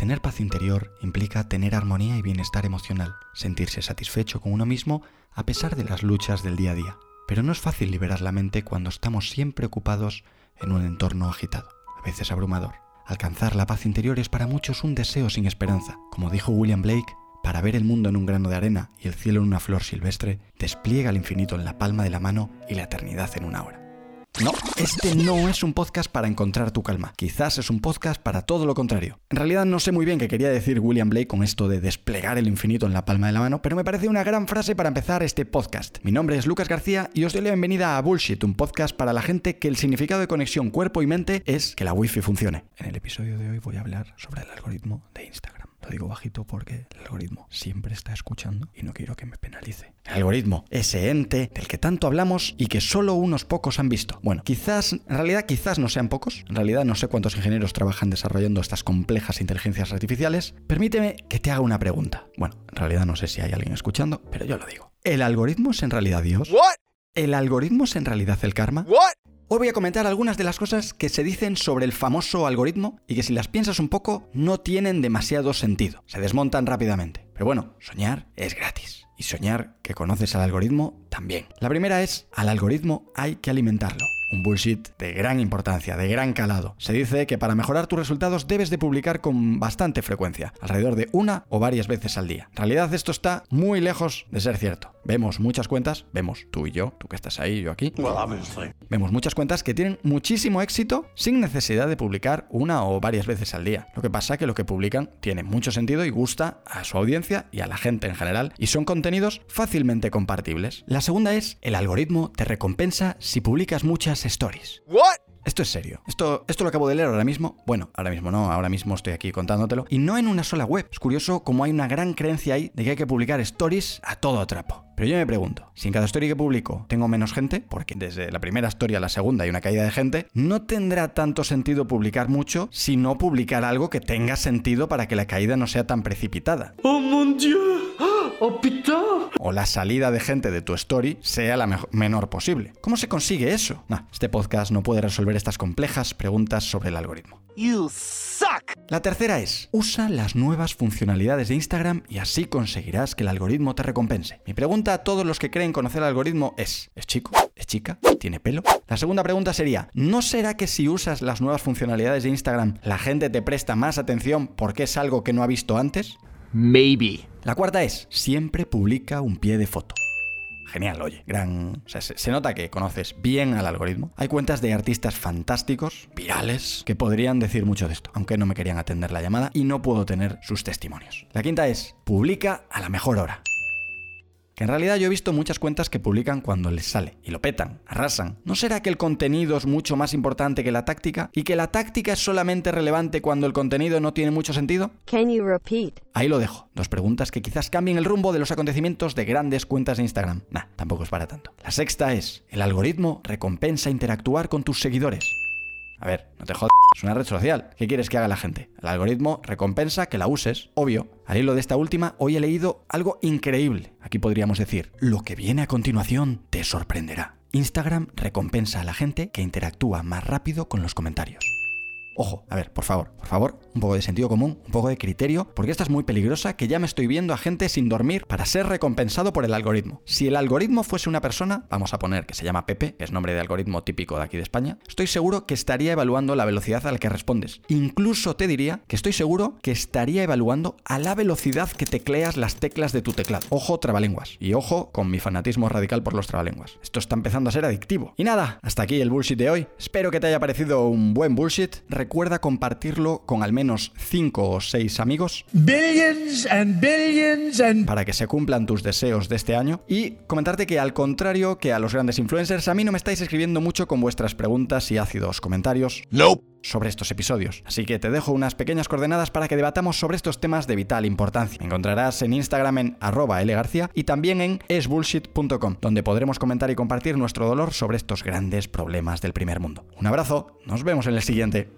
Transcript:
Tener paz interior implica tener armonía y bienestar emocional, sentirse satisfecho con uno mismo a pesar de las luchas del día a día. Pero no es fácil liberar la mente cuando estamos siempre ocupados en un entorno agitado, a veces abrumador. Alcanzar la paz interior es para muchos un deseo sin esperanza. Como dijo William Blake, para ver el mundo en un grano de arena y el cielo en una flor silvestre, despliega el infinito en la palma de la mano y la eternidad en una hora. No, este no es un podcast para encontrar tu calma. Quizás es un podcast para todo lo contrario. En realidad no sé muy bien qué quería decir William Blake con esto de desplegar el infinito en la palma de la mano, pero me parece una gran frase para empezar este podcast. Mi nombre es Lucas García y os doy la bienvenida a Bullshit, un podcast para la gente que el significado de conexión cuerpo y mente es que la wifi funcione. En el episodio de hoy voy a hablar sobre el algoritmo de Instagram. Lo digo bajito porque el algoritmo siempre está escuchando y no quiero que me penalice. El algoritmo, ese ente del que tanto hablamos y que solo unos pocos han visto. Bueno, quizás, en realidad quizás no sean pocos. En realidad no sé cuántos ingenieros trabajan desarrollando estas complejas inteligencias artificiales. Permíteme que te haga una pregunta. Bueno, en realidad no sé si hay alguien escuchando, pero yo lo digo. ¿El algoritmo es en realidad Dios? ¿El algoritmo es en realidad el karma? Hoy voy a comentar algunas de las cosas que se dicen sobre el famoso algoritmo y que si las piensas un poco no tienen demasiado sentido, se desmontan rápidamente. Pero bueno, soñar es gratis. Y soñar que conoces al algoritmo también. La primera es, al algoritmo hay que alimentarlo un bullshit de gran importancia, de gran calado. Se dice que para mejorar tus resultados debes de publicar con bastante frecuencia, alrededor de una o varias veces al día. En realidad esto está muy lejos de ser cierto. Vemos muchas cuentas, vemos tú y yo, tú que estás ahí, yo aquí. vemos muchas cuentas que tienen muchísimo éxito sin necesidad de publicar una o varias veces al día. Lo que pasa es que lo que publican tiene mucho sentido y gusta a su audiencia y a la gente en general y son contenidos fácilmente compartibles. La segunda es, el algoritmo te recompensa si publicas muchas stories. Esto es serio. Esto, esto lo acabo de leer ahora mismo. Bueno, ahora mismo no, ahora mismo estoy aquí contándotelo. Y no en una sola web. Es curioso cómo hay una gran creencia ahí de que hay que publicar stories a todo atrapo. Pero yo me pregunto, si en cada story que publico tengo menos gente, porque desde la primera story a la segunda hay una caída de gente, no tendrá tanto sentido publicar mucho si no publicar algo que tenga sentido para que la caída no sea tan precipitada. ¡Oh, mon Dieu! ¡Oh, O la salida de gente de tu story sea la menor posible. ¿Cómo se consigue eso? este podcast no puede resolver estas complejas preguntas sobre el algoritmo. La tercera es, usa las nuevas funcionalidades de Instagram y así conseguirás que el algoritmo te recompense. Mi pregunta a todos los que creen conocer el algoritmo es, ¿es chico? ¿Es chica? ¿Tiene pelo? La segunda pregunta sería, ¿no será que si usas las nuevas funcionalidades de Instagram, la gente te presta más atención porque es algo que no ha visto antes? Maybe. La cuarta es, siempre publica un pie de foto genial, oye, gran... se, nota que conoces bien al algoritmo. Hay cuentas de artistas fantásticos, virales, que podrían decir mucho de esto, aunque no me querían atender la llamada y no puedo tener sus testimonios. La quinta es, publica a la mejor hora en realidad yo he visto muchas cuentas que publican cuando les sale y lo petan, arrasan. ¿No será que el contenido es mucho más importante que la táctica y que la táctica es solamente relevante cuando el contenido no tiene mucho sentido? Ahí lo dejo. Dos preguntas que quizás cambien el rumbo de los acontecimientos de grandes cuentas de Instagram. Nah, tampoco es para tanto. La sexta es, el algoritmo recompensa interactuar con tus seguidores. A ver, no te jodas, es una red social. ¿Qué quieres que haga la gente? El algoritmo recompensa que la uses, obvio. Al hilo de esta última, hoy he leído algo increíble. Aquí podríamos decir, lo que viene a continuación te sorprenderá. Instagram recompensa a la gente que interactúa más rápido con los comentarios. Ojo, a ver, por favor, por favor, un poco de sentido común, un poco de criterio, porque esta es muy peligrosa que ya me estoy viendo a gente sin dormir para ser recompensado por el algoritmo. Si el algoritmo fuese una persona, vamos a poner que se llama Pepe, que es nombre de algoritmo típico de aquí de España, estoy seguro que estaría evaluando la velocidad a la que respondes. Incluso te diría que estoy seguro que estaría evaluando a la velocidad que tecleas las teclas de tu teclado. Ojo, trabalenguas. Y ojo con mi fanatismo radical por los trabalenguas. Esto está empezando a ser adictivo. Y nada, hasta aquí el bullshit de hoy. Espero que te haya parecido un buen bullshit recuerda compartirlo con al menos 5 o 6 amigos. Billions and billions and... Para que se cumplan tus deseos de este año. Y comentarte que al contrario que a los grandes influencers, a mí no me estáis escribiendo mucho con vuestras preguntas y ácidos comentarios. No sobre estos episodios. Así que te dejo unas pequeñas coordenadas para que debatamos sobre estos temas de vital importancia. Me encontrarás en Instagram en arroba lgarcía y también en esbullshit.com, donde podremos comentar y compartir nuestro dolor sobre estos grandes problemas del primer mundo. Un abrazo, nos vemos en el siguiente.